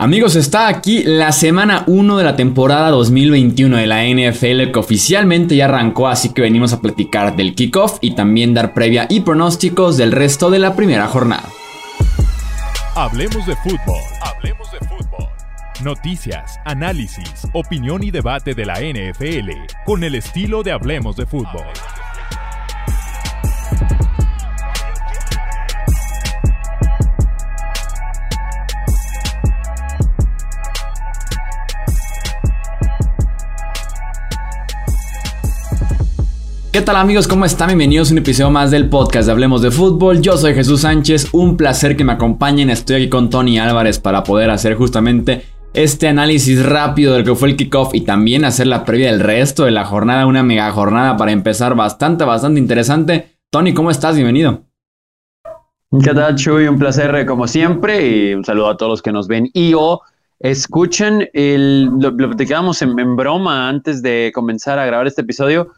Amigos, está aquí la semana 1 de la temporada 2021 de la NFL que oficialmente ya arrancó, así que venimos a platicar del kickoff y también dar previa y pronósticos del resto de la primera jornada. Hablemos de fútbol. Hablemos de fútbol. Noticias, análisis, opinión y debate de la NFL con el estilo de Hablemos de fútbol. ¿Qué tal amigos? ¿Cómo están? Bienvenidos a un episodio más del podcast de Hablemos de Fútbol. Yo soy Jesús Sánchez, un placer que me acompañen. Estoy aquí con Tony Álvarez para poder hacer justamente este análisis rápido del que fue el kickoff y también hacer la previa del resto de la jornada, una mega jornada para empezar bastante, bastante interesante. Tony, ¿cómo estás? Bienvenido. ¿Qué tal, Chuy? Un placer como siempre y un saludo a todos los que nos ven y o escuchen el, lo, lo platicábamos en, en broma antes de comenzar a grabar este episodio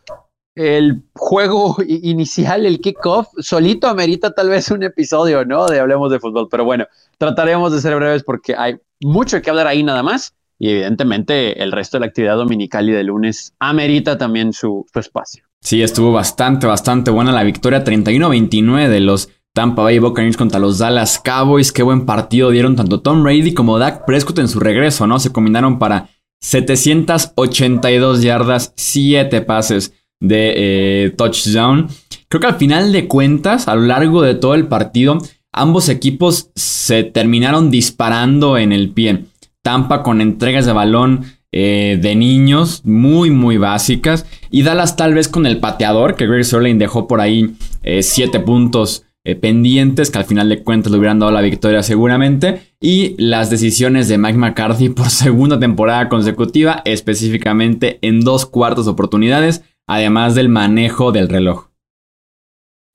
el juego inicial, el kickoff, solito amerita tal vez un episodio, ¿no? De Hablemos de Fútbol. Pero bueno, trataremos de ser breves porque hay mucho que hablar ahí nada más. Y evidentemente el resto de la actividad dominical y de lunes amerita también su, espacio. Sí, estuvo bastante, bastante buena la victoria 31-29 de los Tampa Bay Buccaneers contra los Dallas Cowboys. Qué buen partido dieron tanto Tom Brady como Dak Prescott en su regreso, ¿no? Se combinaron para 782 yardas, 7 pases de eh, touchdown. Creo que al final de cuentas, a lo largo de todo el partido, ambos equipos se terminaron disparando en el pie. Tampa con entregas de balón eh, de niños muy, muy básicas. Y Dallas tal vez con el pateador, que Greg Sörlein dejó por ahí 7 eh, puntos pendientes, que al final de cuentas le hubieran dado la victoria seguramente. Y las decisiones de Mike McCarthy por segunda temporada consecutiva, específicamente en dos cuartos oportunidades además del manejo del reloj.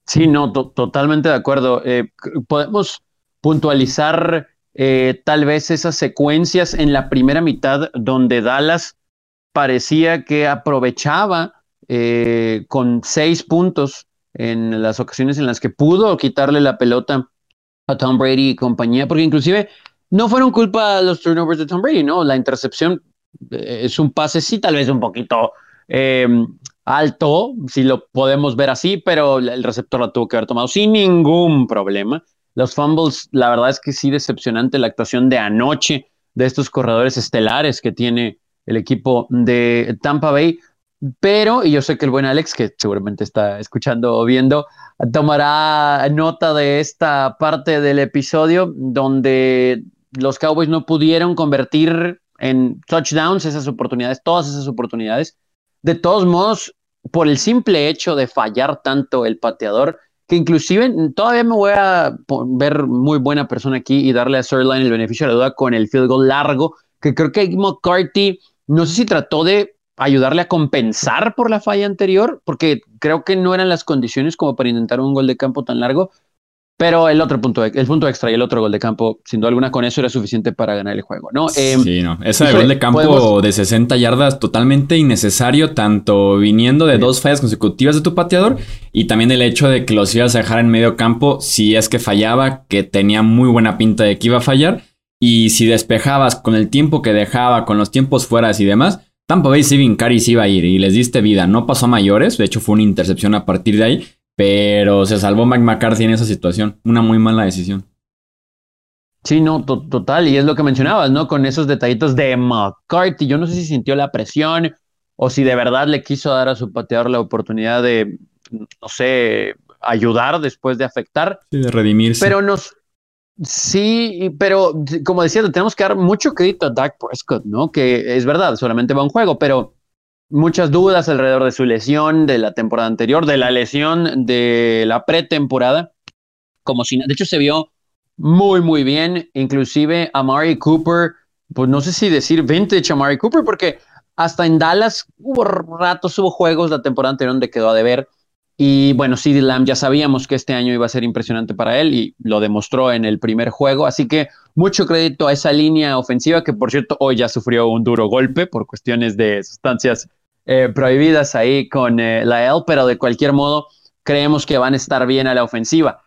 Sí, no, totalmente de acuerdo. Eh, podemos puntualizar eh, tal vez esas secuencias en la primera mitad donde Dallas parecía que aprovechaba eh, con seis puntos en las ocasiones en las que pudo quitarle la pelota a Tom Brady y compañía, porque inclusive no fueron culpa los turnovers de Tom Brady, ¿no? La intercepción es un pase, sí, tal vez un poquito alto, si lo podemos ver así, pero el receptor la tuvo que haber tomado sin ningún problema. Los fumbles, la verdad es que sí decepcionante la actuación de anoche de estos corredores estelares que tiene el equipo de Tampa Bay. Pero, y yo sé que el buen Alex, que seguramente está escuchando o viendo, tomará nota de esta parte del episodio donde los Cowboys no pudieron convertir en touchdowns esas oportunidades, todas esas oportunidades. De todos modos, por el simple hecho de fallar tanto el pateador, que inclusive todavía me voy a ver muy buena persona aquí y darle a Sirline el beneficio de la duda con el field goal largo, que creo que McCarthy, no sé si trató de ayudarle a compensar por la falla anterior, porque creo que no eran las condiciones como para intentar un gol de campo tan largo, pero el otro punto, el punto extra y el otro gol de campo, sin duda alguna, con eso era suficiente para ganar el juego, ¿no? Em, sí, no. Ese gol de campo de 60 yardas totalmente innecesario, tanto viniendo de dos fallas consecutivas de tu pateador y también el hecho de que los ibas a dejar en medio campo si es que fallaba, que tenía muy buena pinta de que iba a fallar. Y si despejabas con el tiempo que dejaba, con los tiempos fuera y demás, Tampa Bay Saving Caris iba a ir y les diste vida. No pasó a mayores, de hecho fue una intercepción a partir de ahí, pero se salvó Mike McCarthy en esa situación. Una muy mala decisión. Sí, no, total. Y es lo que mencionabas, ¿no? Con esos detallitos de McCarthy. Yo no sé si sintió la presión o si de verdad le quiso dar a su pateador la oportunidad de, no sé, ayudar después de afectar. Sí, de redimirse. Pero nos. Sí, pero como decía, tenemos que dar mucho crédito a Dak Prescott, ¿no? Que es verdad, solamente va un juego, pero muchas dudas alrededor de su lesión de la temporada anterior, de la lesión de la pretemporada, como si, de hecho se vio muy, muy bien, inclusive Amari Cooper, pues no sé si decir vintage Amari Cooper, porque hasta en Dallas hubo ratos, hubo juegos la temporada anterior donde quedó a deber. Y bueno, CD Lamb ya sabíamos que este año iba a ser impresionante para él y lo demostró en el primer juego. Así que mucho crédito a esa línea ofensiva que, por cierto, hoy ya sufrió un duro golpe por cuestiones de sustancias eh, prohibidas ahí con eh, la L, pero de cualquier modo creemos que van a estar bien a la ofensiva.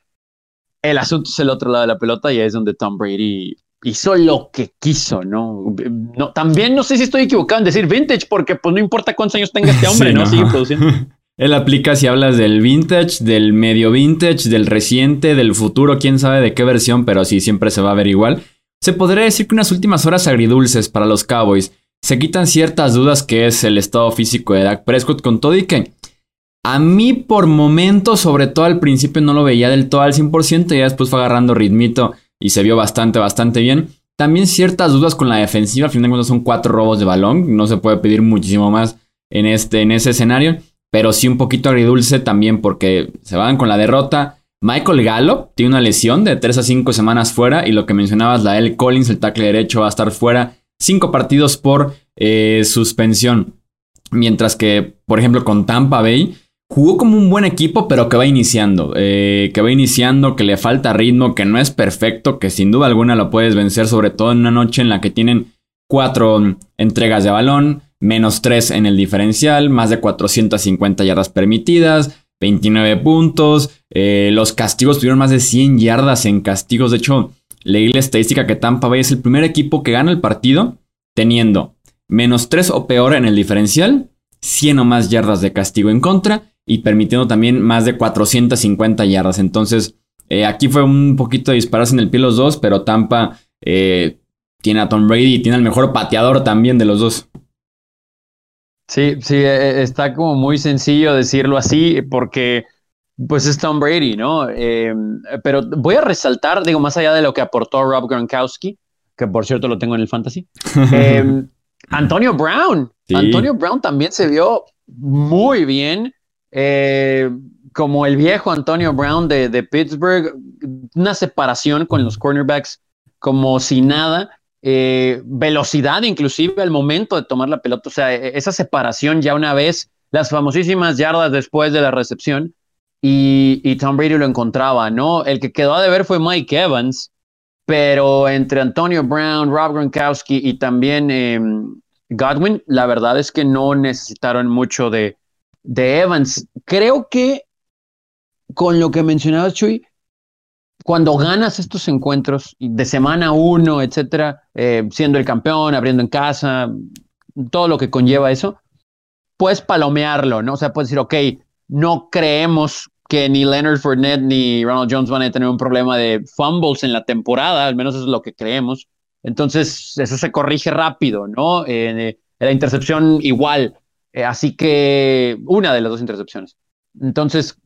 El asunto es el otro lado de la pelota y es donde Tom Brady hizo lo que quiso, ¿no? ¿no? También no sé si estoy equivocado en decir vintage, porque pues no importa cuántos años tenga este hombre, ¿no? Sigue produciendo. Él aplica si hablas del vintage, del medio vintage, del reciente, del futuro, quién sabe de qué versión, pero sí, siempre se va a ver igual. Se podría decir que unas últimas horas agridulces para los Cowboys. Se quitan ciertas dudas que es el estado físico de Dak Prescott con todo y que a mí por momentos, sobre todo al principio no lo veía del todo al 100% y ya después fue agarrando ritmito y se vio bastante, bastante bien. También ciertas dudas con la defensiva, al final de cuentas son cuatro robos de balón, no se puede pedir muchísimo más en, este, en ese escenario pero sí un poquito agridulce también porque se van con la derrota. Michael Gallup tiene una lesión de 3 a 5 semanas fuera y lo que mencionabas, la L. Collins, el tackle derecho, va a estar fuera 5 partidos por eh, suspensión. Mientras que, por ejemplo, con Tampa Bay, jugó como un buen equipo, pero que va iniciando. Eh, que va iniciando, que le falta ritmo, que no es perfecto, que sin duda alguna lo puedes vencer, sobre todo en una noche en la que tienen cuatro entregas de balón, menos 3 en el diferencial, más de 450 yardas permitidas, 29 puntos. Eh, los castigos tuvieron más de 100 yardas en castigos. De hecho, leí la estadística que Tampa Bay es el primer equipo que gana el partido teniendo menos 3 o peor en el diferencial, 100 o más yardas de castigo en contra y permitiendo también más de 450 yardas. Entonces, eh, aquí fue un poquito de dispararse en el pie los dos, pero Tampa eh, tiene a Tom Brady y tiene al mejor pateador también de los dos. Sí, sí, e, e, está como muy sencillo decirlo así porque pues es Tom Brady, ¿no? Eh, pero voy a resaltar, digo, más allá de lo que aportó Rob Gronkowski, que por cierto lo tengo en el fantasy, eh, Antonio Brown. Antonio Brown también se vio muy bien, eh, como el viejo Antonio Brown de, de Pittsburgh, una separación con los cornerbacks como si nada. Eh, velocidad inclusive al momento de tomar la pelota, o sea, e, esa separación ya una vez, las famosísimas yardas después de la recepción, y, Tom Brady lo encontraba, ¿no? El que quedó a deber fue Mike Evans, pero entre Antonio Brown, Rob Gronkowski y también em, Godwin, la verdad es que no necesitaron mucho de, de Evans. Creo que con lo que mencionabas, Chuy, cuando ganas estos encuentros de semana uno, etcétera, eh, siendo el campeón, abriendo en casa, todo lo que conlleva eso, puedes palomearlo, ¿no? O sea, puedes decir, ok, no creemos que ni Leonard Fournette ni Ronald Jones van a tener un problema de fumbles en la temporada, al menos eso es lo que creemos. Entonces, eso se corrige rápido, ¿no? Eh, la intercepción igual. Eh, así que, una de las dos intercepciones. Entonces,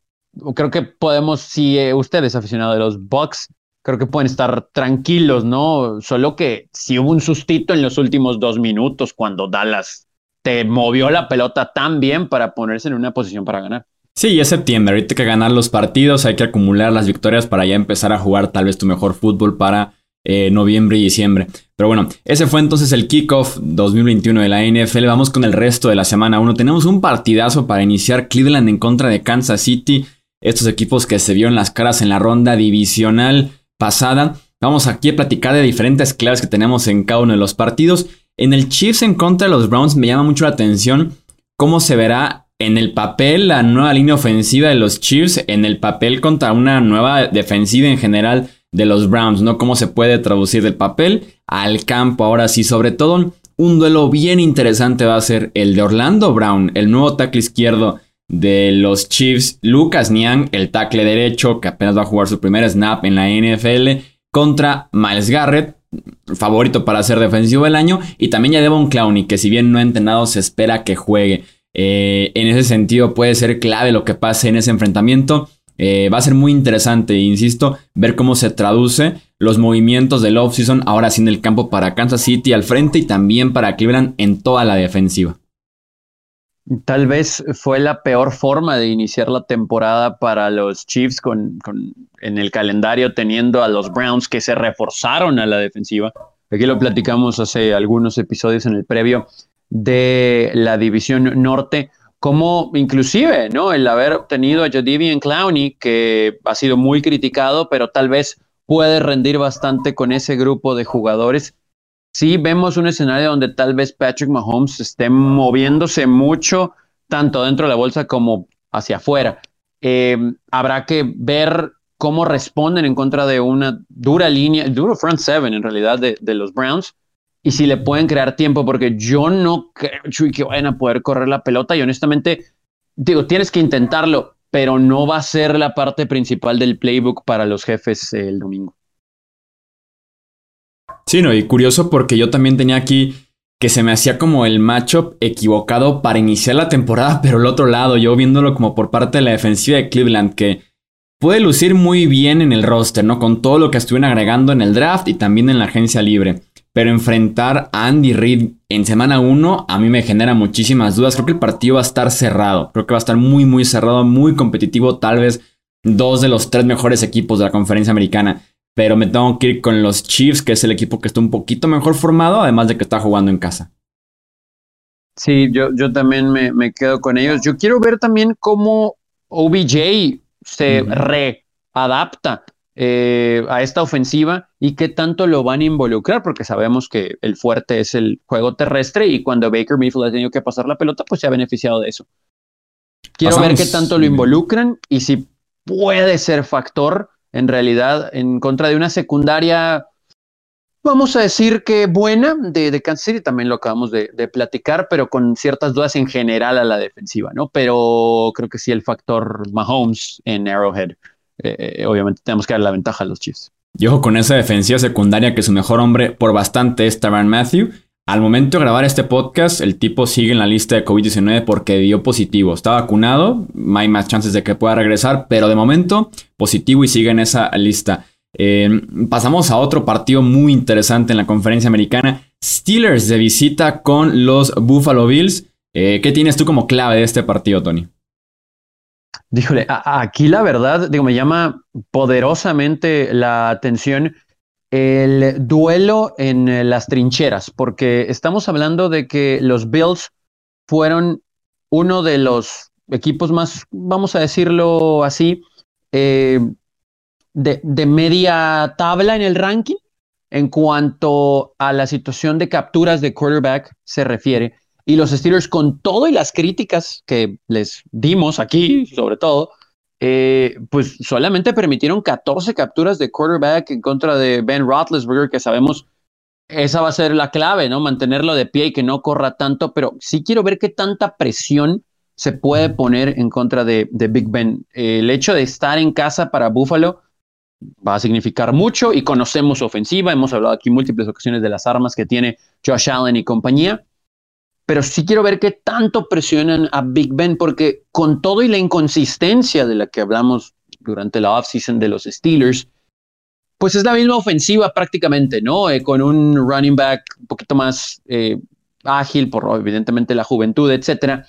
creo que podemos, si eh, usted es aficionado de los Bucks, creo que pueden estar tranquilos, ¿no? Solo que si hubo un sustito en los últimos dos minutos cuando Dallas te movió la pelota tan bien para ponerse en una posición para ganar. Sí, es septiembre, ahorita hay que ganar los partidos, hay que acumular las victorias para ya empezar a jugar tal vez tu mejor fútbol para eh, noviembre y diciembre. Pero bueno, ese fue entonces el kickoff 2021 de la NFL. Vamos con el resto de la semana 1. Tenemos un partidazo para iniciar Cleveland en contra de Kansas City estos equipos que se vieron las caras en la ronda divisional pasada. Vamos aquí a platicar de diferentes claves que tenemos en cada uno de los partidos. En el Chiefs en contra de los Browns me llama mucho la atención cómo se verá en el papel la nueva línea ofensiva de los Chiefs, en el papel contra una nueva defensiva en general de los Browns, ¿no? Cómo se puede traducir del papel al campo ahora sí, sobre todo un duelo bien interesante va a ser el de Orlando Brown, el nuevo tackle izquierdo de los Chiefs, Lucas Niang, el tackle derecho, que apenas va a jugar su primer snap en la NFL, contra Miles Garrett, favorito para ser defensivo del año, y también ya Devon Clowney, que si bien no ha entrenado, se espera que juegue. Eh, en ese sentido, puede ser clave lo que pase en ese enfrentamiento. Eh, va a ser muy interesante, insisto, ver cómo se traduce los movimientos del offseason ahora sí en el campo para Kansas City al frente y también para Cleveland en toda la defensiva. Tal vez fue la peor forma de iniciar la temporada para los Chiefs con, en el calendario teniendo a los Browns que se reforzaron a la defensiva. Aquí lo platicamos hace algunos episodios en el previo de la división norte, como inclusive ¿no? el haber obtenido a Jadivian Clowney, que ha sido muy criticado, pero tal vez puede rendir bastante con ese grupo de jugadores sí vemos un escenario donde tal vez Patrick Mahomes esté moviéndose mucho, tanto dentro de la bolsa como hacia afuera. Eh, habrá que ver cómo responden en contra de una dura línea, duro front seven en realidad de, los Browns, y si le pueden crear tiempo, porque yo no creo, que vayan a poder correr la pelota, y honestamente, digo, tienes que intentarlo, pero no va a ser la parte principal del playbook para los jefes el domingo. Sí, no, y curioso porque yo también tenía aquí que se me hacía como el matchup equivocado para iniciar la temporada, pero el otro lado, yo viéndolo como por parte de la defensiva de Cleveland, que puede lucir muy bien en el roster, ¿no? Con todo lo que estuvieron agregando en el draft y también en la agencia libre. Pero enfrentar a Andy Reid en semana 1 a mí me genera muchísimas dudas. Creo que el partido va a estar cerrado. Creo que va a estar muy, muy cerrado, muy competitivo. Tal vez dos de los tres mejores equipos de la conferencia americana pero me tengo que ir con los Chiefs, que es el equipo que está un poquito mejor formado, además de que está jugando en casa. Sí, yo, yo también me, quedo con ellos. Yo quiero ver también cómo OBJ se readapta eh, a esta ofensiva y qué tanto lo van a involucrar, porque sabemos que el fuerte es el juego terrestre y cuando Baker Mayfield ha tenido que pasar la pelota, pues se ha beneficiado de eso. Quiero ver qué tanto lo involucran y si puede ser factor en realidad, en contra de una secundaria, vamos a decir que buena de, de Kansas City, también lo acabamos de, platicar, pero con ciertas dudas en general a la defensiva, ¿no? Pero creo que sí el factor Mahomes en Arrowhead. Eh, eh, obviamente tenemos que dar la ventaja a los Chiefs. Y ojo con esa defensiva secundaria que su mejor hombre por bastante es Taran Matthew. Al momento de grabar este podcast, el tipo sigue en la lista de COVID-19 porque dio positivo. Está vacunado, hay más chances de que pueda regresar, pero de momento positivo y sigue en esa lista. Eh, pasamos a otro partido muy interesante en la conferencia americana. Steelers de visita con los Buffalo Bills. Eh, ¿Qué tienes tú como clave de este partido, Tony? Díjole, aquí la verdad, digo, me llama poderosamente la atención el duelo en eh, las trincheras, porque estamos hablando de que los Bills fueron uno de los equipos más, vamos a decirlo así, eh, de, media tabla en el ranking en cuanto a la situación de capturas de quarterback se refiere. Y los Steelers, con todo y las críticas que les dimos aquí, sobre todo, eh, pues solamente permitieron 14 capturas de quarterback en contra de Ben Roethlisberger, que sabemos esa va a ser la clave, ¿no? Mantenerlo de pie y que no corra tanto, pero sí quiero ver qué tanta presión se puede poner en contra de, Big Ben. el hecho de estar en casa para Buffalo va a significar mucho y conocemos su ofensiva. Hemos hablado aquí múltiples ocasiones de las armas que tiene Josh Allen y compañía pero sí quiero ver qué tanto presionan a Big Ben, porque con todo y la inconsistencia de la que hablamos durante la offseason de los Steelers, pues es la misma ofensiva prácticamente, ¿no? Eh, con un running back un poquito más eh, ágil, por evidentemente la juventud, etcétera,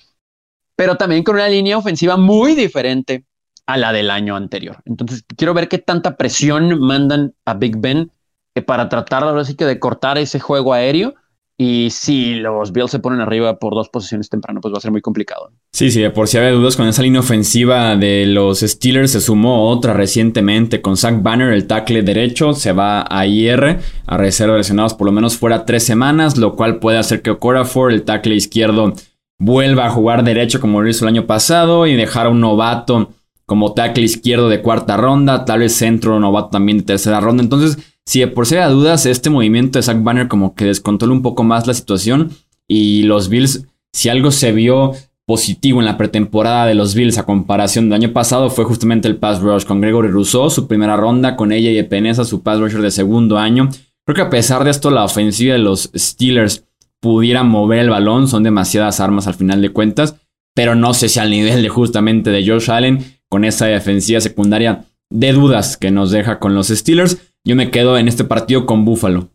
pero también con una línea ofensiva muy diferente a la del año anterior. Entonces, quiero ver qué tanta presión mandan a Big Ben eh, para tratar ahora sí que de cortar ese juego aéreo y si los Bills se ponen arriba por dos posiciones temprano, pues va a ser muy complicado. Sí, sí, por si había dudas, con esa línea ofensiva de los Steelers se sumó otra recientemente con Zach Banner, el tackle derecho, se va a IR, a reserva lesionados por lo menos fuera tres semanas, lo cual puede hacer que Okorafor, el tackle izquierdo, vuelva a jugar derecho como lo hizo el año pasado y dejar a un novato como tackle izquierdo de cuarta ronda, tal vez centro novato también de tercera ronda. Entonces, si por si hay dudas, este movimiento de Zach Banner como que descontrola un poco más la situación y los Bills, si algo se vio positivo en la pretemporada de los Bills a comparación del año pasado fue justamente el pass rush con Gregory Rousseau, su primera ronda, con ella y Epenesa, su pass rusher de segundo año. Creo que a pesar de esto, la ofensiva de los Steelers pudiera mover el balón, son demasiadas armas al final de cuentas, pero no sé si al nivel de justamente de Josh Allen, con esa defensiva secundaria de dudas que nos deja con los Steelers. Yo me quedo en este partido con Buffalo.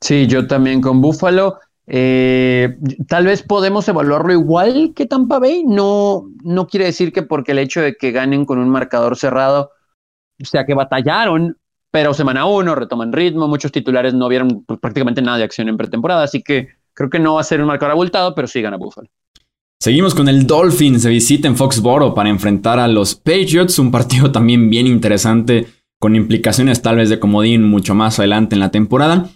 Sí, yo también con Buffalo. Eh, tal vez podemos evaluarlo igual que Tampa Bay. No, no quiere decir que porque el hecho de que ganen con un marcador cerrado, o sea que batallaron, pero semana uno retoman ritmo. Muchos titulares no vieron pues, prácticamente nada de acción en pretemporada, así que creo que no va a ser un marcador abultado, pero sí gana Buffalo. Seguimos con el Dolphins, se visita en Foxboro para enfrentar a los Patriots, un partido también bien interesante con implicaciones tal vez de comodín mucho más adelante en la temporada.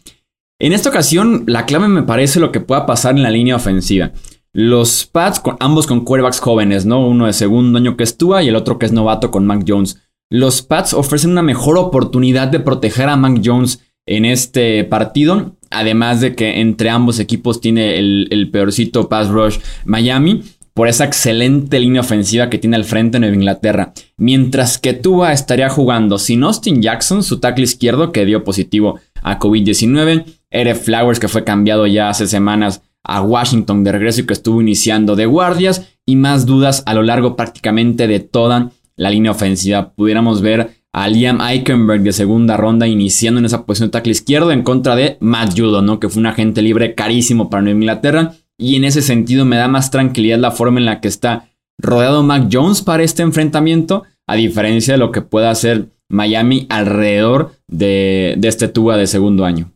En esta ocasión, la clave me parece lo que pueda pasar en la línea ofensiva. Los Pats, con, ambos con quarterbacks jóvenes, ¿no? Uno de segundo año que es y el otro que es novato con Mac Jones. los Pats ofrecen una mejor oportunidad de proteger a Mac Jones en este partido. Además de que entre ambos equipos tiene el, el peorcito pass rush Miami por esa excelente línea ofensiva que tiene al frente en Nueva Inglaterra. Mientras que Tua estaría jugando sin Austin Jackson, su tackle izquierdo que dio positivo a COVID-19, Ere Flowers que fue cambiado ya hace semanas a Washington de regreso y que estuvo iniciando de guardias y más dudas a lo largo prácticamente de toda la línea ofensiva. Pudiéramos ver a Liam Eichenberg de segunda ronda iniciando en esa posición de tackle izquierdo en contra de Matt Judo, ¿no? que fue un agente libre carísimo para Nueva Inglaterra y en ese sentido me da más tranquilidad la forma en la que está rodeado Mac Jones para este enfrentamiento, a diferencia de lo que pueda hacer Miami alrededor de, este tuba de segundo año.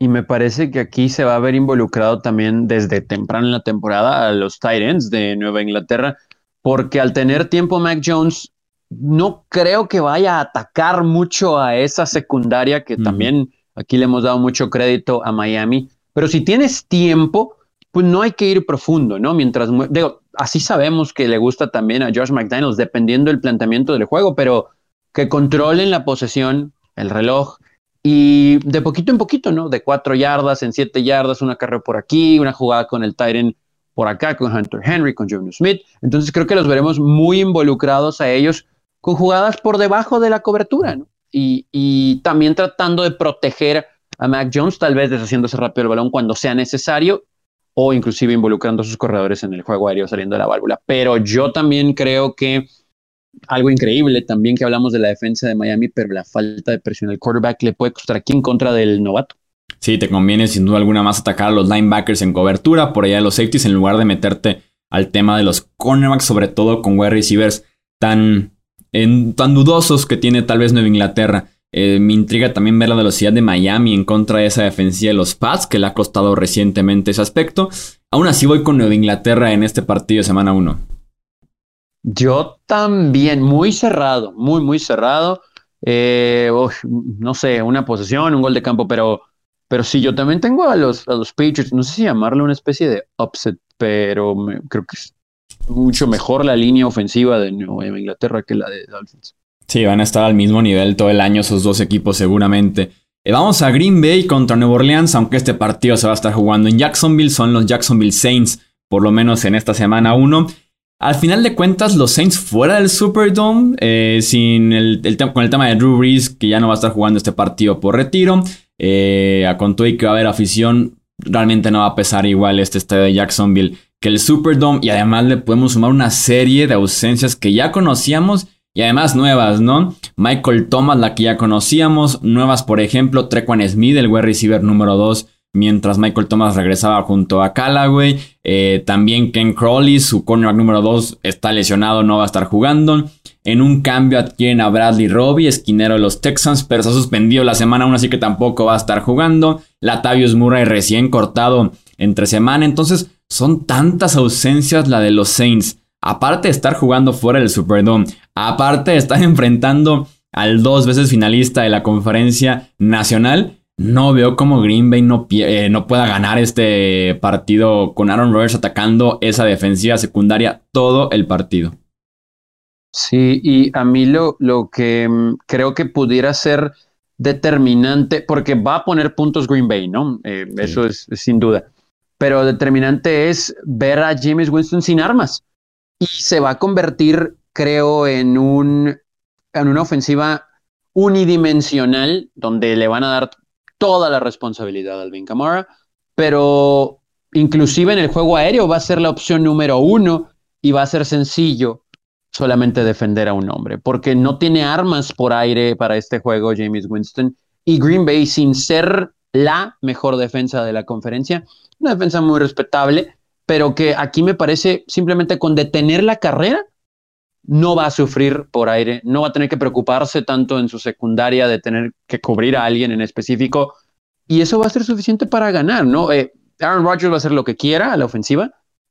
Y me parece que aquí se va a ver involucrado también desde temprano en la temporada a los Titans de Nueva Inglaterra, porque al tener tiempo Mac Jones, no creo que vaya a atacar mucho a esa secundaria que también aquí le hemos dado mucho crédito a Miami pero si tienes tiempo, pues no hay que ir profundo, ¿no? Mientras, digo, así sabemos que le gusta también a Josh McDaniels, dependiendo del planteamiento del juego, pero que controlen la posesión, el reloj, y de poquito en poquito, ¿no? De cuatro yardas en siete yardas, una carrera por aquí, una jugada con el Titan por acá, con Hunter Henry, con Jonas Smith. Entonces creo que los veremos muy involucrados a ellos con jugadas por debajo de la cobertura, ¿no? Y también tratando de proteger a Mac Jones, tal vez deshaciéndose rápido el balón cuando sea necesario o inclusive involucrando a sus corredores en el juego aéreo saliendo de la válvula. Pero yo también creo que algo increíble también que hablamos de la defensa de Miami, pero la falta de presión del quarterback le puede costar aquí en contra del novato. Sí, te conviene sin duda alguna más atacar a los linebackers en cobertura, por allá de los safeties, en lugar de meterte al tema de los cornerbacks, sobre todo con wide receivers tan, tan dudosos que tiene tal vez Nueva Inglaterra. Eh, me intriga también ver la velocidad de Miami en contra de esa defensiva de los Pats, que le ha costado recientemente ese aspecto. Aún así voy con Nueva Inglaterra en este partido de semana 1. Yo también, muy cerrado, muy, muy cerrado. Eh, no sé, una posesión, un gol de campo, pero, pero sí, yo también tengo a los, a los Patriots, no sé si llamarle una especie de upset, pero creo que es mucho mejor la línea ofensiva de Nueva Inglaterra que la de Dolphins. Sí, van a estar al mismo nivel todo el año esos dos equipos seguramente. Eh, vamos a Green Bay contra Nueva Orleans, aunque este partido se va a estar jugando en Jacksonville, son los Jacksonville Saints, por lo menos en esta semana 1. Al final de cuentas, los Saints fuera del Superdome, eh, sin el, con el tema de Drew Brees, que ya no va a estar jugando este partido por retiro. Eh, a conto y que va a haber afición, realmente no va a pesar igual este estadio de Jacksonville que el Superdome. Y además le podemos sumar una serie de ausencias que ya conocíamos y además nuevas, ¿no? Michael Thomas, la que ya conocíamos. Nuevas, por ejemplo, Trequan Smith, el wide receiver número 2, mientras Michael Thomas regresaba junto a Callaway. Eh, también Ken Crawley, su cornerback número 2, está lesionado, no va a estar jugando. En un cambio adquieren a Bradley Robbie, esquinero de los Texans, pero se ha suspendido la semana 1, así que tampoco va a estar jugando. Latavius Murray recién cortado entre semana. Entonces, son tantas ausencias la de los Saints aparte de estar jugando fuera del Superdome, aparte de estar enfrentando al dos veces finalista de la conferencia nacional, no veo cómo Green Bay no, eh, no pueda ganar este partido con Aaron Rodgers atacando esa defensiva secundaria todo el partido. Sí, y a mí lo, lo que mm, creo que pudiera ser determinante, porque va a poner puntos Green Bay, ¿no? Eh, eso es, sin duda. Pero determinante es ver a James Winston sin armas y se va a convertir, creo, en, un, en una ofensiva unidimensional donde le van a dar toda la responsabilidad a Alvin pero inclusive en el juego aéreo va a ser la opción número uno y va a ser sencillo solamente defender a un hombre, porque no tiene armas por aire para este juego James Winston. Y Green Bay sin ser la mejor defensa de la conferencia, una defensa muy respetable, pero que aquí me parece simplemente con detener la carrera no va a sufrir por aire, no va a tener que preocuparse tanto en su secundaria de tener que cubrir a alguien en específico y eso va a ser suficiente para ganar, ¿no? Eh, Aaron Rodgers va a hacer lo que quiera a la ofensiva,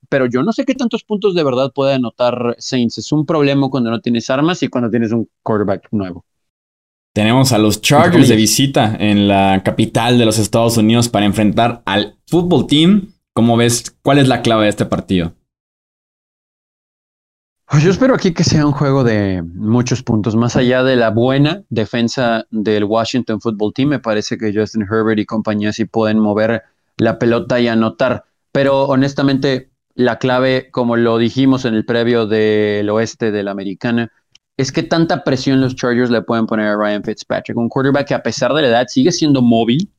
pero yo no sé qué tantos puntos de verdad puede anotar Saints. Es un problema cuando no tienes armas y cuando tienes un quarterback nuevo. Tenemos a los Chargers de visita en la capital de los Estados Unidos para enfrentar al fútbol team ¿Cómo ves? ¿Cuál es la clave de este partido? Yo espero aquí que sea un juego de muchos puntos, más allá de la buena defensa del Washington Football Team. Me parece que Justin Herbert y compañía sí pueden mover la pelota y anotar, pero honestamente la clave, como lo dijimos en el previo del oeste de la americana, es que tanta presión los Chargers le pueden poner a Ryan Fitzpatrick, un quarterback que a pesar de la edad sigue siendo móvil,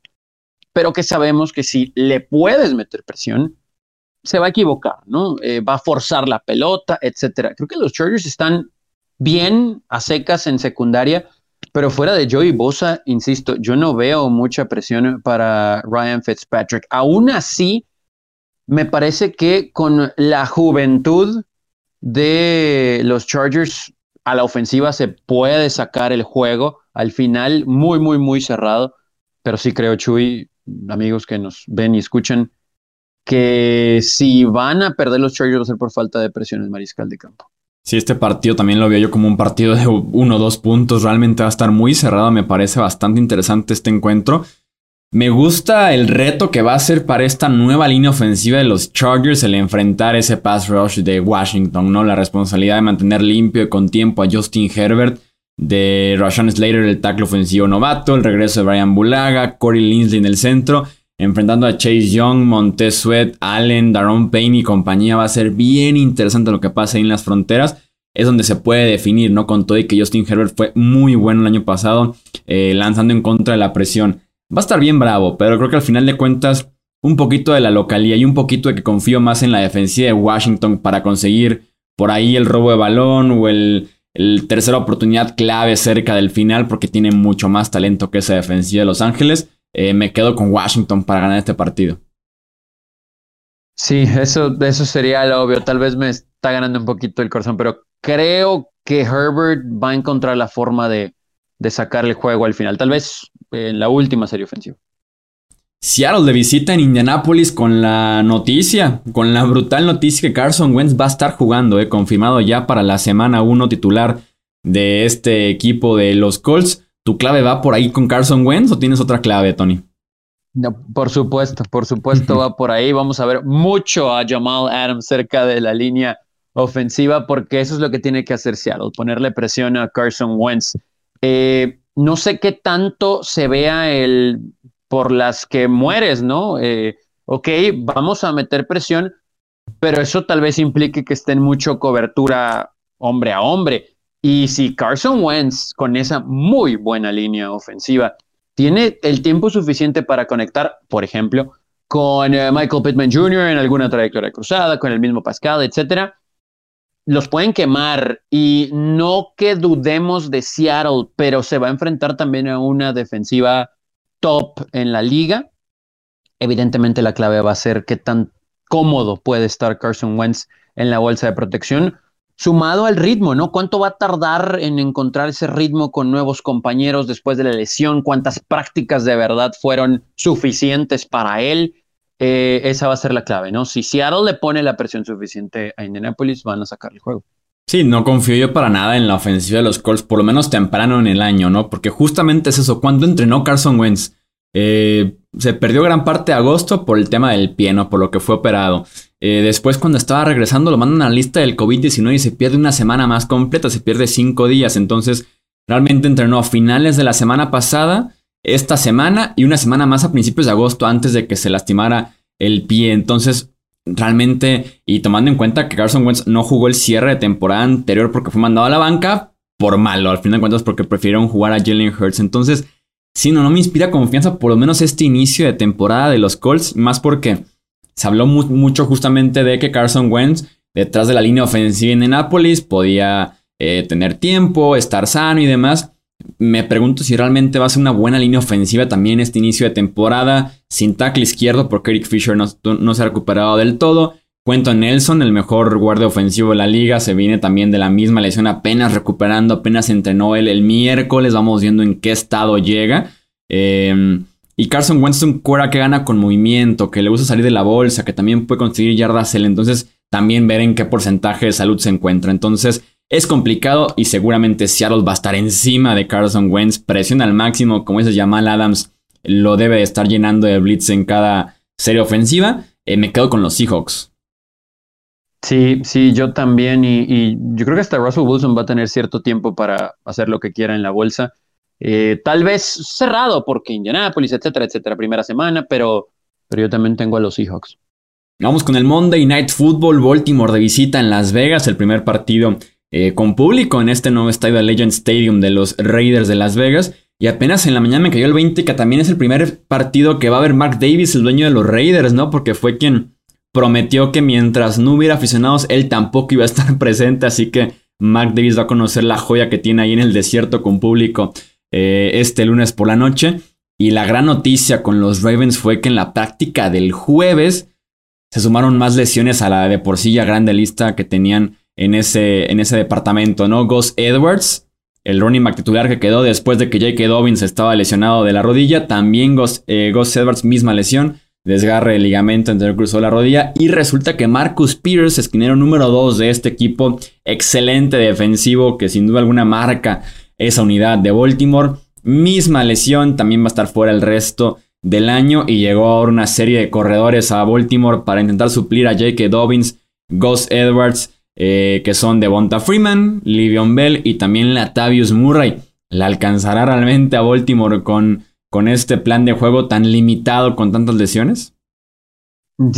pero que sabemos que si le puedes meter presión, se va a equivocar, ¿no? Eh, va a forzar la pelota, etcétera. Creo que los Chargers están bien a secas en secundaria, pero fuera de Joey Bosa, insisto, yo no veo mucha presión para Ryan Fitzpatrick. Aún así, me parece que con la juventud de los Chargers a la ofensiva se puede sacar el juego. Al final, muy, muy, muy cerrado. Pero sí creo, Chuy, amigos que nos ven y escuchan, que si van a perder los Chargers va a ser por falta de presión mariscal de campo. Sí, este partido también lo veo yo como un partido de uno o dos puntos. Realmente va a estar muy cerrado. Me parece bastante interesante este encuentro. Me gusta el reto que va a ser para esta nueva línea ofensiva de los Chargers el enfrentar ese pass rush de Washington, ¿no? La responsabilidad de mantener limpio y con tiempo a Justin Herbert, de Rashawn Slater, el tackle ofensivo novato, el regreso de Brian Bulaga, Corey Linsley en el centro enfrentando a Chase Young, Montez Sweat, Allen, Daron Payne y compañía. Va a ser bien interesante lo que pasa ahí en las fronteras. Es donde se puede definir, ¿no? Con todo y que Justin Herbert fue muy bueno el año pasado, eh, lanzando en contra de la presión. Va a estar bien bravo, pero creo que al final de cuentas, un poquito de la localía y un poquito de que confío más en la defensiva de Washington para conseguir por ahí el robo de balón o el, el tercera oportunidad clave cerca del final, porque tiene mucho más talento que esa defensiva de Los Ángeles. Eh, me quedo con Washington para ganar este partido. Sí, eso, eso sería lo obvio. Tal vez me está ganando un poquito el corazón, pero creo que Herbert va a encontrar la forma de, de sacar el juego al final. Tal vez en la última serie ofensiva. Seattle de visita en Indianapolis con la noticia, con la brutal noticia que Carson Wentz va a estar jugando, eh, confirmado ya para la semana 1 titular de este equipo de los Colts. ¿Tu clave va por ahí con Carson Wentz o tienes otra clave, Tony? No, por supuesto, por supuesto va por ahí. Vamos a ver mucho a Jamal Adams cerca de la línea ofensiva porque eso es lo que tiene que hacer Seattle, ponerle presión a Carson Wentz. Eh, no sé qué tanto se vea el por las que mueres, ¿no? Eh, ok, vamos a meter presión, pero eso tal vez implique que estén mucho cobertura hombre a hombre. Y si Carson Wentz, con esa muy buena línea ofensiva, tiene el tiempo suficiente para conectar, por ejemplo, con eh, Michael Pittman Jr. en alguna trayectoria cruzada, con el mismo Pascal, etcétera, los pueden quemar y no que dudemos de Seattle, pero se va a enfrentar también a una defensiva top en la liga. Evidentemente la clave va a ser qué tan cómodo puede estar Carson Wentz en la bolsa de protección sumado al ritmo, ¿no? ¿Cuánto va a tardar en encontrar ese ritmo con nuevos compañeros después de la lesión? ¿Cuántas prácticas de verdad fueron suficientes para él? Eh, esa va a ser la clave, ¿no? Si Seattle le pone la presión suficiente a Indianapolis, van a sacar el juego. Sí, no confío yo para nada en la ofensiva de los Colts, por lo menos temprano en el año, ¿no? Porque justamente es eso, cuando entrenó Carson Wentz, eh, se perdió gran parte de agosto por el tema del pie, ¿no? Por lo que fue operado. Eh, después, cuando estaba regresando, lo mandan a la lista del COVID-19 y se pierde una semana más completa, se pierde cinco días. Entonces, realmente entrenó a finales de la semana pasada, esta semana y una semana más a principios de agosto antes de que se lastimara el pie. Entonces, realmente, y tomando en cuenta que Carson Wentz no jugó el cierre de temporada anterior porque fue mandado a la banca, por malo, al final de cuentas, porque prefirieron jugar a Jalen Hurts. Entonces, sí, no, no me inspira confianza, por lo menos este inicio de temporada de los Colts, más porque se habló mucho justamente de que Carson Wentz, detrás de la línea ofensiva en Nápoles, podía eh, tener tiempo, estar sano y demás. Me pregunto si realmente va a ser una buena línea ofensiva también este inicio de temporada, sin tackle izquierdo, porque Eric Fisher no, no se ha recuperado del todo. Cuento Nelson, el mejor guardia ofensivo de la liga, se viene también de la misma lesión, apenas recuperando, apenas entrenó él el miércoles, vamos viendo en qué estado llega. Eh, y Carson Wentz es un cuera que gana con movimiento, que le gusta salir de la bolsa, que también puede conseguir yardas él. Entonces, también ver en qué porcentaje de salud se encuentra. Entonces, es complicado y seguramente Seattle va a estar encima de Carson Wentz. Presiona al máximo, como dice Jamal Adams, lo debe estar llenando de blitz en cada serie ofensiva. Eh, me quedo con los Seahawks. Sí, sí, yo también. Y, yo creo que hasta Russell Wilson va a tener cierto tiempo para hacer lo que quiera en la bolsa. Eh, tal vez cerrado porque Indianapolis, etcétera, etcétera, primera semana, pero, pero yo también tengo a los Seahawks. Vamos con el Monday Night Football, Baltimore de visita en Las Vegas, el primer partido eh, con público en este nuevo estadio Legend Stadium de los Raiders de Las Vegas. Y apenas en la mañana me cayó el 20 que también es el primer partido que va a haber Mark Davis, el dueño de los Raiders, ¿no? Porque fue quien prometió que mientras no hubiera aficionados, él tampoco iba a estar presente, así que Mark Davis va a conocer la joya que tiene ahí en el desierto con público eh, este lunes por la noche. Y la gran noticia con los Ravens fue que en la práctica del jueves se sumaron más lesiones a la de por sí ya grande lista que tenían en ese, en ese departamento, ¿no? Gus Edwards, el running back titular que quedó después de que J.K. Dobbins estaba lesionado de la rodilla, también Gus, eh, Edwards, misma lesión, desgarre el ligamento entre cruzó la rodilla y resulta que Marcus Peters, esquinero número 2 de este equipo, excelente defensivo que sin duda alguna marca esa unidad de Baltimore, misma lesión, también va a estar fuera el resto del año y llegó ahora una serie de corredores a Baltimore para intentar suplir a J.K. Dobbins, Gus Edwards, eh, que son Devonta Freeman, Livion Bell y también Latavius Murray. ¿La alcanzará realmente a Baltimore con, con este plan de juego tan limitado con tantas lesiones?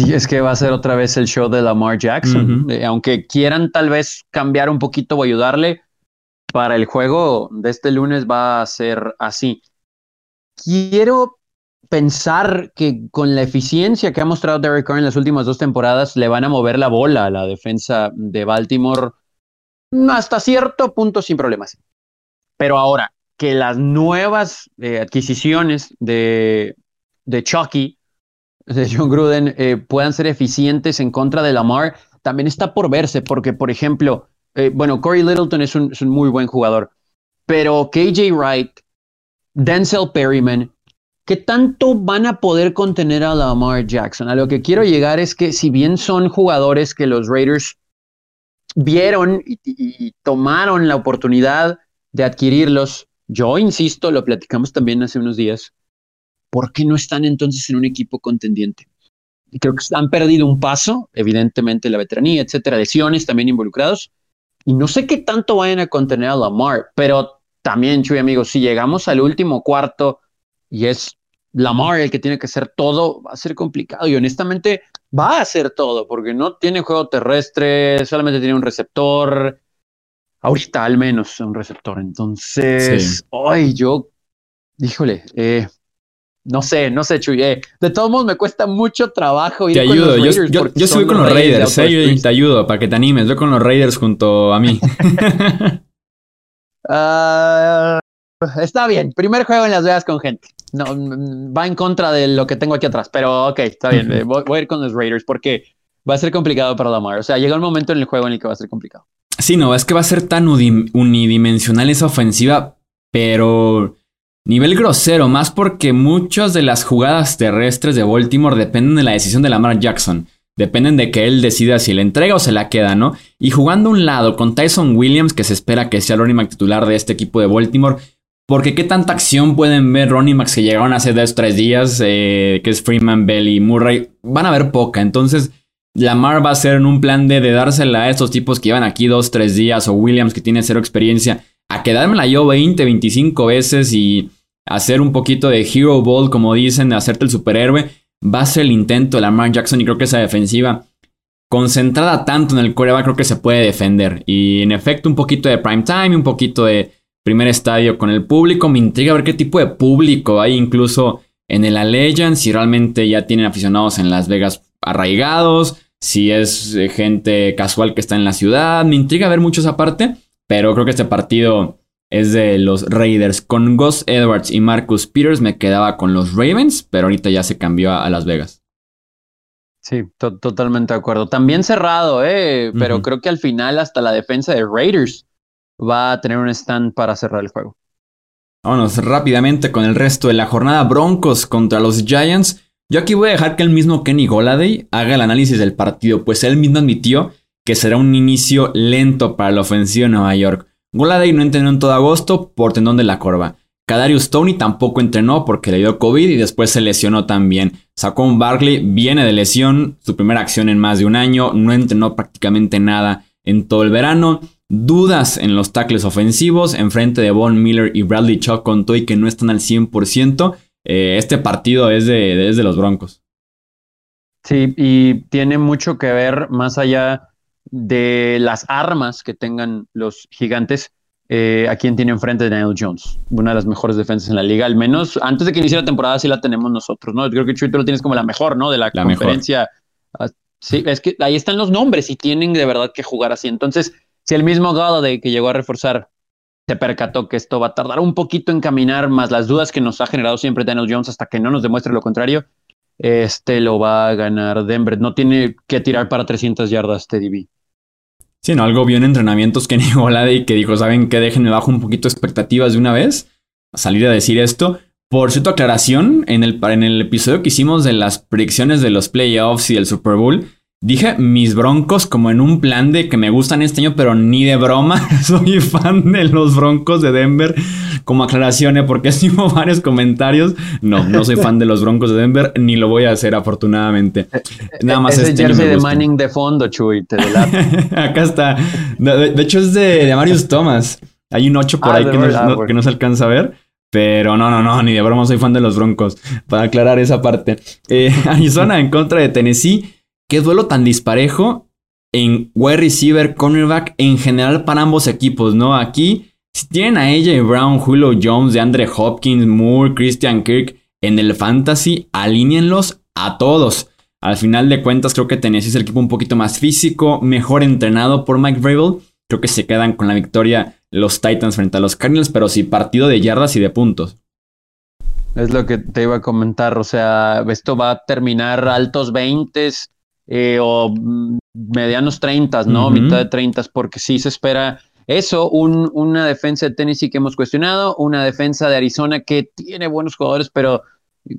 Es que va a ser otra vez el show de Lamar Jackson. Eh, aunque quieran tal vez cambiar un poquito o ayudarle, para el juego de este lunes va a ser así. Quiero pensar que con la eficiencia que ha mostrado Derek Carr en las últimas dos temporadas, le van a mover la bola a la defensa de Baltimore hasta cierto punto sin problemas. Pero ahora, que las nuevas eh, adquisiciones de, de Chucky, de John Gruden, eh, puedan ser eficientes en contra de Lamar, también está por verse, porque, por ejemplo, eh, bueno, Corey Littleton es un, es un muy buen jugador, pero KJ Wright, Denzel Perryman, ¿Qué tanto van a poder contener a Lamar Jackson? A lo que quiero llegar es que si bien son jugadores que los Raiders vieron y, tomaron la oportunidad de adquirirlos, yo insisto, lo platicamos también hace unos días, ¿por qué no están entonces en un equipo contendiente? Creo que han perdido un paso, evidentemente la veteranía, etcétera, lesiones también involucrados, y no sé qué tanto vayan a contener a Lamar, pero también, Chuy, amigos, si llegamos al último cuarto y es Lamar el que tiene que hacer todo, va a ser complicado. Y honestamente va a hacer todo, porque no tiene juego terrestre, solamente tiene un receptor. Ahorita al menos un receptor. Entonces, ay, yo, híjole, eh, no sé, no sé, Chuy. Eh, de todos modos, me cuesta mucho trabajo ir te ayudo. yo, yo, yo subí con los Raiders, eh, te ayudo para que te animes. Voy con los Raiders junto a mí. Ah, está bien. Primer juego en Las Vegas con gente no, va en contra de lo que tengo aquí atrás, pero ok, está bien, eh, voy, a ir con los Raiders porque va a ser complicado para Lamar. O sea, llega un momento en el juego en el que va a ser complicado. Sí, no, es que va a ser tan unidimensional esa ofensiva, pero nivel grosero, más porque muchas de las jugadas terrestres de Baltimore dependen de la decisión de Lamar Jackson. Dependen de que él decida si la entrega o se la queda, ¿no? Y jugando a un lado con Tyson Williams, que se espera que sea el running titular de este equipo de Baltimore, porque qué tanta acción pueden ver Ronnie Max que llegaron hace dos tres días, eh, que es Freeman, Bell y Murray. Van a ver poca. Entonces, Lamar va a ser en un plan de, dársela a estos tipos que llevan aquí dos, tres días, o Williams que tiene cero experiencia, a quedármela yo 20, 25 veces y hacer un poquito de hero ball, como dicen, de hacerte el superhéroe. Va a ser el intento de Lamar Jackson y creo que esa defensiva concentrada tanto en el coreback creo que se puede defender. Y en efecto, un poquito de prime time, un poquito de primer estadio con el público. Me intriga ver qué tipo de público hay incluso en el Allegiant, si realmente ya tienen aficionados en Las Vegas arraigados, si es eh, gente casual que está en la ciudad. Me intriga ver mucho esa parte, pero creo que este partido es de los Raiders. Con Gus Edwards y Marcus Peters me quedaba con los Ravens, pero ahorita ya se cambió a, Las Vegas. Sí, totalmente de acuerdo. También cerrado, ¿eh? pero creo que al final hasta la defensa de Raiders va a tener un stand para cerrar el juego. Vámonos rápidamente con el resto de la jornada. Broncos contra los Giants. Yo aquí voy a dejar que el mismo Kenny Goladay haga el análisis del partido, pues él mismo admitió que será un inicio lento para la ofensiva de Nueva York. Goladay no entrenó en todo agosto por tendón de la corva. Kadarius Tony tampoco entrenó porque le dio COVID y después se lesionó también. Saquon Barkley viene de lesión, su primera acción en más de un año, no entrenó prácticamente nada en todo el verano. Dudas en los tackles ofensivos, enfrente de Von Miller y Bradley Chuck con Toy que no están al 100%. Eh, este partido es de, es de los Broncos. Sí, y tiene mucho que ver más allá de las armas que tengan los gigantes eh, a quien tiene enfrente Daniel Jones, una de las mejores defensas en la liga, al menos antes de que inicie la temporada sí la tenemos nosotros, ¿no? Creo que Chuy tú lo tienes como la mejor, ¿no? De la, conferencia. Ah, sí, es que ahí están los nombres y tienen de verdad que jugar así. Entonces, si el mismo de que llegó a reforzar se percató que esto va a tardar un poquito en caminar, más las dudas que nos ha generado siempre Daniel Jones hasta que no nos demuestre lo contrario, este lo va a ganar Denver. No tiene que tirar para 300 yardas TDB. Sí, no, algo vio en entrenamientos que la y que dijo, ¿saben qué? Déjenme bajo un poquito expectativas de una vez. A salir a decir esto. Por cierto, aclaración, en el, en el episodio que hicimos de las predicciones de los playoffs y el Super Bowl, Dije mis broncos como en un plan de que me gustan este año, pero ni de broma. Soy fan de los broncos de Denver. Como aclaración, ¿eh? porque hubo varios comentarios. No, no soy fan de los broncos de Denver, ni lo voy a hacer afortunadamente. Nada más Ese este jersey de Manning de fondo, Chuy, te Acá está. De, hecho es de, de, Marius Thomas. Hay un 8 por ah, ahí que no, que no se alcanza a ver. Pero no, no, no, ni de broma soy fan de los Broncos. Para aclarar esa parte. Eh, Arizona en contra de Tennessee. Qué duelo tan disparejo en wide receiver, cornerback, en general para ambos equipos, ¿no? Aquí, si tienen a AJ Brown, Julio Jones, de Andre Hopkins, Moore, Christian Kirk en el fantasy, alíñenlos a todos. Al final de cuentas, creo que Tennessee es el equipo un poquito más físico, mejor entrenado por Mike Vrabel. Creo que se quedan con la victoria los Titans frente a los Cardinals, pero sí partido de yardas y de puntos. Es lo que te iba a comentar, o sea, esto va a terminar altos 20 eh, o mm, medianos 30, ¿no? Mitad de 30, porque sí se espera eso, una defensa de Tennessee que hemos cuestionado, una defensa de Arizona que tiene buenos jugadores, pero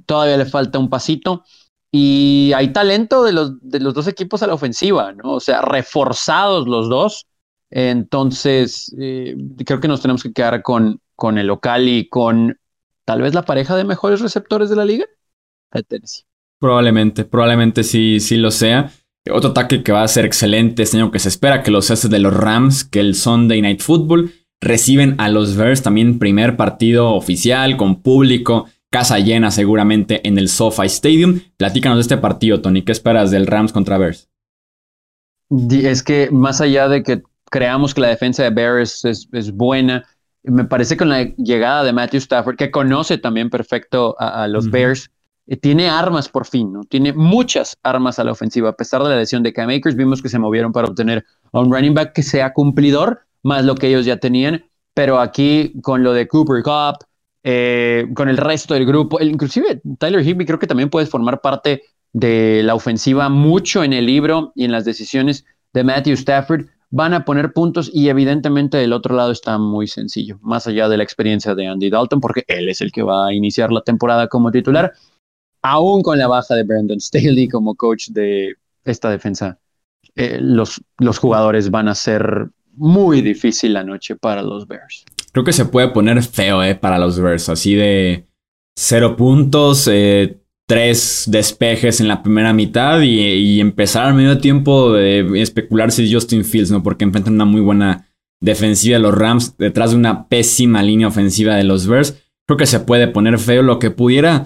todavía le falta un pasito. Y hay talento de los, de los dos equipos a la ofensiva, ¿no? O sea, reforzados los dos. Entonces, eh, creo que nos tenemos que quedar con, con el local y con tal vez la pareja de mejores receptores de la liga, de Tennessee. Probablemente, probablemente sí, sí lo sea. Otro ataque que va a ser excelente este año que se espera que los hace de los Rams, que el Sunday Night Football reciben a los Bears también primer partido oficial con público, casa llena seguramente en el SoFi Stadium. Platícanos de este partido, Tony, ¿qué esperas del Rams contra Bears? Es que más allá de que creamos que la defensa de Bears es, buena, me parece que con la llegada de Matthew Stafford, que conoce también perfecto a, los Bears, eh, tiene armas por fin, ¿no? Tiene muchas armas a la ofensiva. A pesar de la lesión de Cam Akers, vimos que se movieron para obtener a un running back que sea cumplidor, más lo que ellos ya tenían. Pero aquí, con lo de Cooper Cup, eh, con el resto del grupo, inclusive Tyler Higby creo que también puede formar parte de la ofensiva mucho en el libro y en las decisiones de Matthew Stafford. Van a poner puntos y evidentemente del otro lado está muy sencillo, más allá de la experiencia de Andy Dalton, porque él es el que va a iniciar la temporada como titular aún con la baja de Brandon Staley como coach de esta defensa, eh, los, los jugadores van a ser muy difícil la noche para los Bears. Creo que se puede poner feo eh, para los Bears, así de cero puntos, eh, tres despejes en la primera mitad y, empezar al medio tiempo de especular si Justin Fields, ¿no? Porque enfrentan una muy buena defensiva de los Rams detrás de una pésima línea ofensiva de los Bears. Creo que se puede poner feo lo que pudiera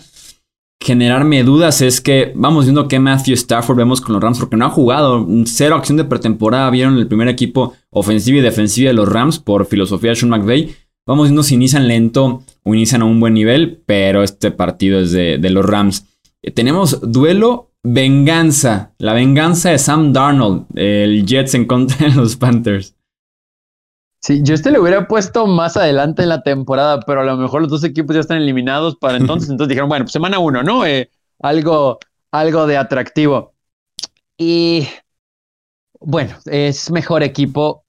generarme dudas es que vamos viendo que Matthew Stafford vemos con los Rams porque no ha jugado cero acción de pretemporada vieron el primer equipo ofensivo y defensivo de los Rams por filosofía de Sean McVay. Vamos viendo si inician lento o inician a un buen nivel pero este partido es de, los Rams. Eh, tenemos duelo venganza la venganza de Sam Darnold el Jets en contra de los Panthers Sí, yo este le hubiera puesto más adelante en la temporada, pero a lo mejor los dos equipos ya están eliminados para entonces. Entonces dijeron, bueno, pues semana uno, ¿no? Eh, algo, algo de atractivo. Y bueno, es mejor equipo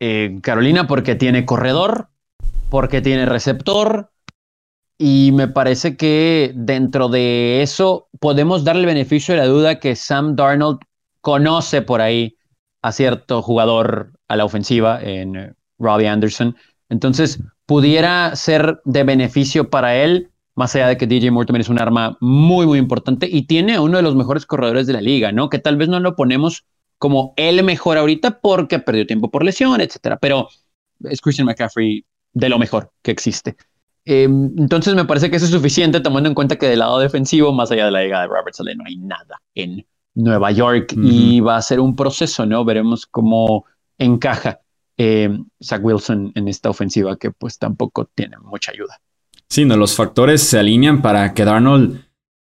eh, Carolina porque tiene corredor, porque tiene receptor. Y me parece que dentro de eso podemos darle el beneficio de la duda que Sam Darnold conoce por ahí a cierto jugador a la ofensiva en Robbie Anderson. Entonces, pudiera ser de beneficio para él, más allá de que DJ Moore también es un arma muy, muy importante y tiene a uno de los mejores corredores de la liga, ¿no? Que tal vez no lo ponemos como el mejor ahorita porque perdió tiempo por lesión, etcétera, pero es Christian McCaffrey de lo mejor que existe. Em, entonces me parece que eso es suficiente tomando en cuenta que del lado defensivo, más allá de la liga de Robert Saleh, no hay nada en Nueva York y va a ser un proceso, ¿no? Veremos cómo encaja eh, Zach Wilson en esta ofensiva que pues tampoco tiene mucha ayuda. Sí, no, los factores se alinean para que Darnold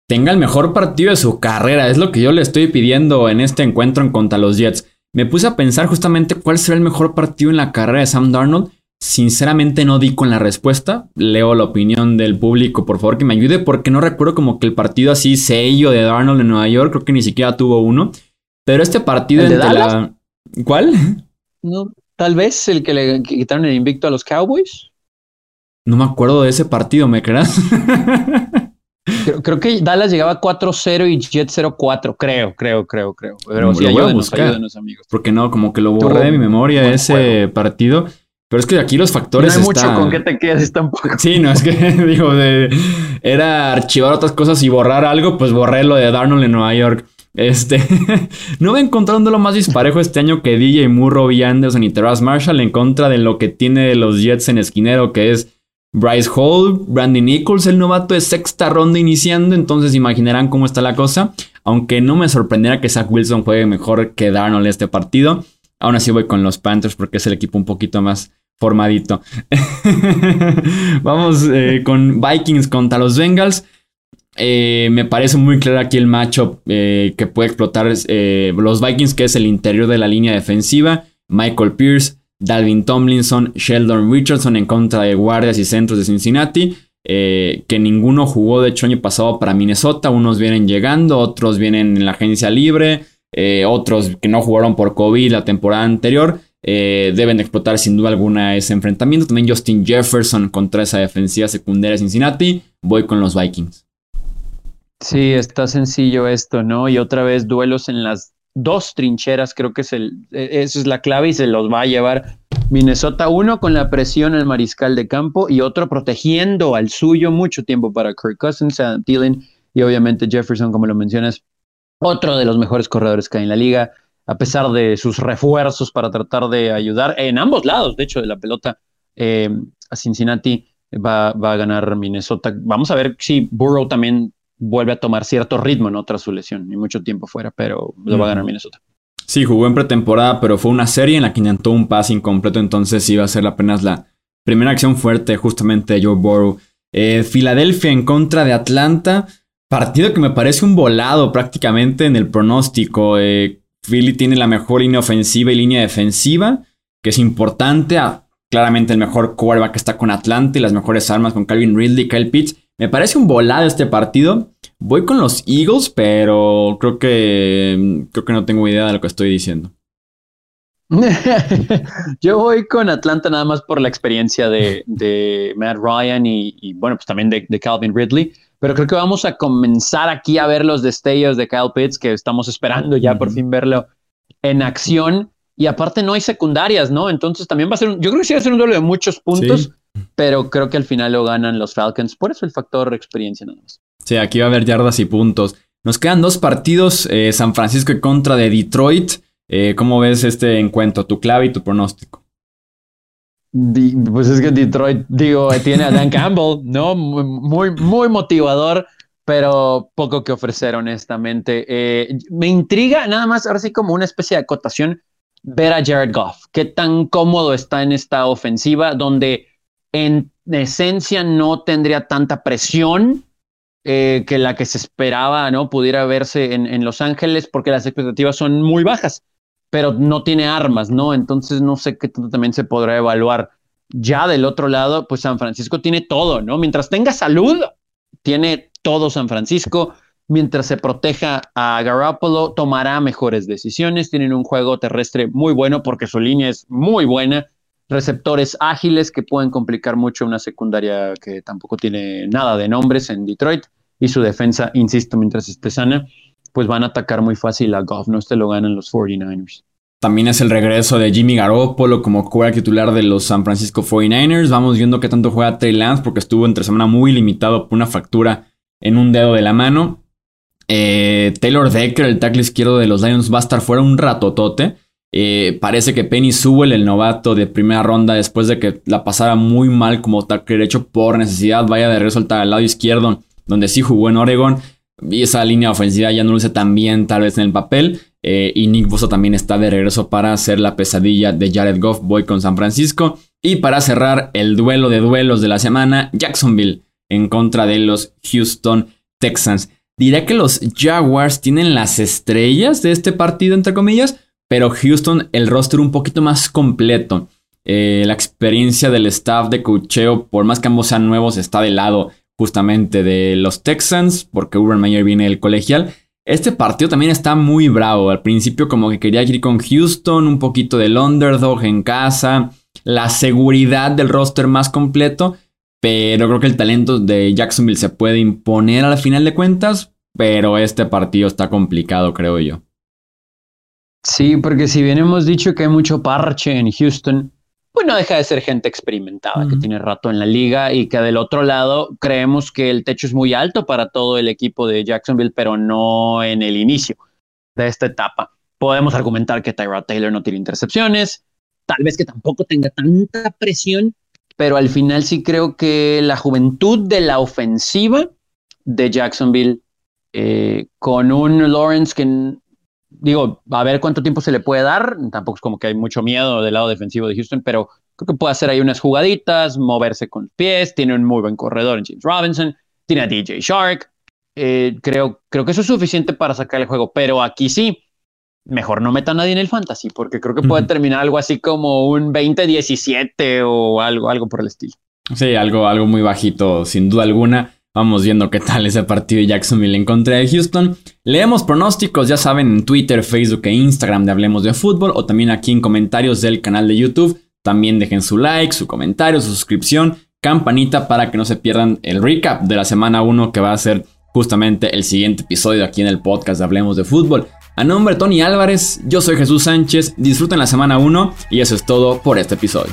tenga el mejor partido de su carrera. Es lo que yo le estoy pidiendo en este encuentro en contra los Jets. Me puse a pensar justamente cuál será el mejor partido en la carrera de Sam Darnold. Sinceramente no di con la respuesta. Leo la opinión del público, por favor que me ayude, porque no recuerdo como que el partido así sello de Darnold en Nueva York, creo que ni siquiera tuvo uno. Pero este partido ¿El la... ¿Cuál? No, tal vez el que le quitaron el invicto a los Cowboys. No me acuerdo de ese partido, ¿me creas? creo, que Dallas llegaba 4-0 y Jet 0-4, creo, creo, creo, creo. Pero sí, ayúdenos, ayúdenos, amigos. Porque no, como que lo borré de mi memoria ese partido. Pero es que aquí los factores. No hay mucho con que te quedes tampoco. Sí, no, es que digo, de, era archivar otras cosas y borrar algo, pues borré lo de Darnold en Nueva York. Este, no me encontrando lo más disparejo este año que DJ Moore, Robbie Anderson y Terrace Marshall en contra de lo que tiene los Jets en esquinero, que es Bryce Hall, Brandy Nichols, el novato de sexta ronda iniciando, entonces imaginarán cómo está la cosa. Aunque no me sorprenderá que Zach Wilson juegue mejor que Darnold este partido. Aún así voy con los Panthers porque es el equipo un poquito más formadito. Vamos eh, con Vikings contra los Bengals. Eh, me parece muy claro aquí el matchup eh, que puede explotar los Vikings, que es el interior de la línea defensiva. Michael Pierce, Dalvin Tomlinson, Sheldon Richardson en contra de guardias y centros de Cincinnati. que ninguno jugó de hecho año pasado para Minnesota. Unos vienen llegando, otros vienen en la agencia libre, otros que no jugaron por COVID la temporada anterior. Eh, deben explotar sin duda alguna ese enfrentamiento. También Justin Jefferson contra esa defensiva secundaria de Cincinnati. Voy con los Vikings. Sí, está sencillo esto, ¿no? Y otra vez duelos en las dos trincheras, creo que es el, e, esa es la clave y se los va a llevar Minnesota. Uno con la presión al mariscal de campo y otro protegiendo al suyo mucho tiempo para Kirk Cousins, Adam Thielen y obviamente Jefferson, como lo mencionas, otro de los mejores corredores que hay en la liga a pesar de sus refuerzos para tratar de ayudar en ambos lados, de hecho, de la pelota eh, a Cincinnati va, a ganar Minnesota. Vamos a ver si Burrow también vuelve a tomar cierto ritmo, ¿no? Tras su lesión y mucho tiempo fuera, pero lo va a ganar Minnesota. Sí, jugó en pretemporada, pero fue una serie en la que intentó un pase incompleto, entonces iba a ser apenas la primera acción fuerte justamente de Joe Burrow. Eh, Filadelfia en contra de Atlanta, partido que me parece un volado prácticamente en el pronóstico. Eh, Philly tiene la mejor línea ofensiva y línea defensiva, que es importante. Ah, claramente el mejor quarterback está con Atlanta y las mejores armas con Calvin Ridley y Kyle Pitts. Me parece un volado este partido. Voy con los Eagles, pero creo que, creo que no tengo idea de lo que estoy diciendo. Yo voy con Atlanta nada más por la experiencia de, Matt Ryan y, bueno, pues también de Calvin Ridley pero creo que vamos a comenzar aquí a ver los destellos de Kyle Pitts, que estamos esperando ya por fin verlo en acción. Y aparte no hay secundarias, ¿no? Entonces también va a ser, un, yo creo que sí va a ser un duelo de muchos puntos, pero creo que al final lo ganan los Falcons. Por eso el factor experiencia nada más. Sí, aquí va a haber yardas y puntos. Nos quedan dos partidos, eh, San Francisco contra de Detroit. Eh, ¿Cómo ves este encuentro? Tu clave y tu pronóstico. Pues es que Detroit, digo, tiene a Dan Campbell, ¿no? Muy, muy motivador, pero poco que ofrecer, honestamente. Eh, me intriga, nada más, ahora sí, como una especie de acotación, ver a Jared Goff. Qué tan cómodo está en esta ofensiva, donde en esencia no tendría tanta presión eh, que la que se esperaba, ¿no? Pudiera verse en, Los Ángeles, porque las expectativas son muy bajas pero no tiene armas, ¿no? Entonces no sé qué también se podrá evaluar. Ya del otro lado, pues San Francisco tiene todo, ¿no? Mientras tenga salud, tiene todo San Francisco. Mientras se proteja a Garoppolo, tomará mejores decisiones. Tienen un juego terrestre muy bueno porque su línea es muy buena. Receptores ágiles que pueden complicar mucho una secundaria que tampoco tiene nada de nombres en Detroit. Y su defensa, insisto, mientras esté sana, pues van a atacar muy fácil a Goff, no este lo ganan los 49ers. También es el regreso de Jimmy Garoppolo como cuera titular de los San Francisco 49ers. Vamos viendo qué tanto juega Trey Lance porque estuvo entre semana muy limitado por una fractura en un dedo de la mano. Eh, Taylor Decker, el tackle izquierdo de los Lions, va a estar fuera un ratotote. Eh, parece que Penny Sewell, el novato de primera ronda, después de que la pasara muy mal como tackle derecho por necesidad, vaya de resultar al lado izquierdo, donde sí jugó en Oregon. Y esa línea ofensiva ya no luce tan bien, tal vez en el papel. Eh, y Nick Bosa también está de regreso para hacer la pesadilla de Jared Goff. Voy con San Francisco. Y para cerrar el duelo de duelos de la semana, Jacksonville en contra de los Houston Texans. Diré que los Jaguars tienen las estrellas de este partido, entre comillas, pero Houston el roster un poquito más completo. Eh, la experiencia del staff de cocheo, por más que ambos sean nuevos, está del lado justamente de los Texans, porque Urban Meyer viene del colegial. Este partido también está muy bravo. Al principio como que quería ir con Houston, un poquito del underdog en casa, la seguridad del roster más completo, pero creo que el talento de Jacksonville se puede imponer al final de cuentas, pero este partido está complicado, creo yo. Sí, porque si bien hemos dicho que hay mucho parche en Houston, pues no deja de ser gente experimentada que tiene rato en la liga y que del otro lado creemos que el techo es muy alto para todo el equipo de Jacksonville, pero no en el inicio de esta etapa. Podemos argumentar que Tyrod Taylor no tiene intercepciones, tal vez que tampoco tenga tanta presión, pero al final sí creo que la juventud de la ofensiva de Jacksonville eh, con un Lawrence que digo, a ver cuánto tiempo se le puede dar. Tampoco es como que hay mucho miedo del lado defensivo de Houston, pero creo que puede hacer ahí unas jugaditas, moverse con pies. Tiene un muy buen corredor en James Robinson, tiene a DJ Shark. Eh, creo, creo que eso es suficiente para sacar el juego, pero aquí sí, mejor no meta a nadie en el fantasy, porque creo que puede terminar algo así como un 20-17 o algo, algo por el estilo. Sí, algo, algo muy bajito, sin duda alguna. Vamos viendo qué tal ese partido de Jacksonville en contra de Houston. Leemos pronósticos, ya saben, en Twitter, Facebook e Instagram de Hablemos de Fútbol o también aquí en comentarios del canal de YouTube. También dejen su like, su comentario, su suscripción, campanita para que no se pierdan el recap de la semana 1 que va a ser justamente el siguiente episodio aquí en el podcast de Hablemos de Fútbol. A nombre de Tony Álvarez, yo soy Jesús Sánchez, disfruten la semana 1 y eso es todo por este episodio.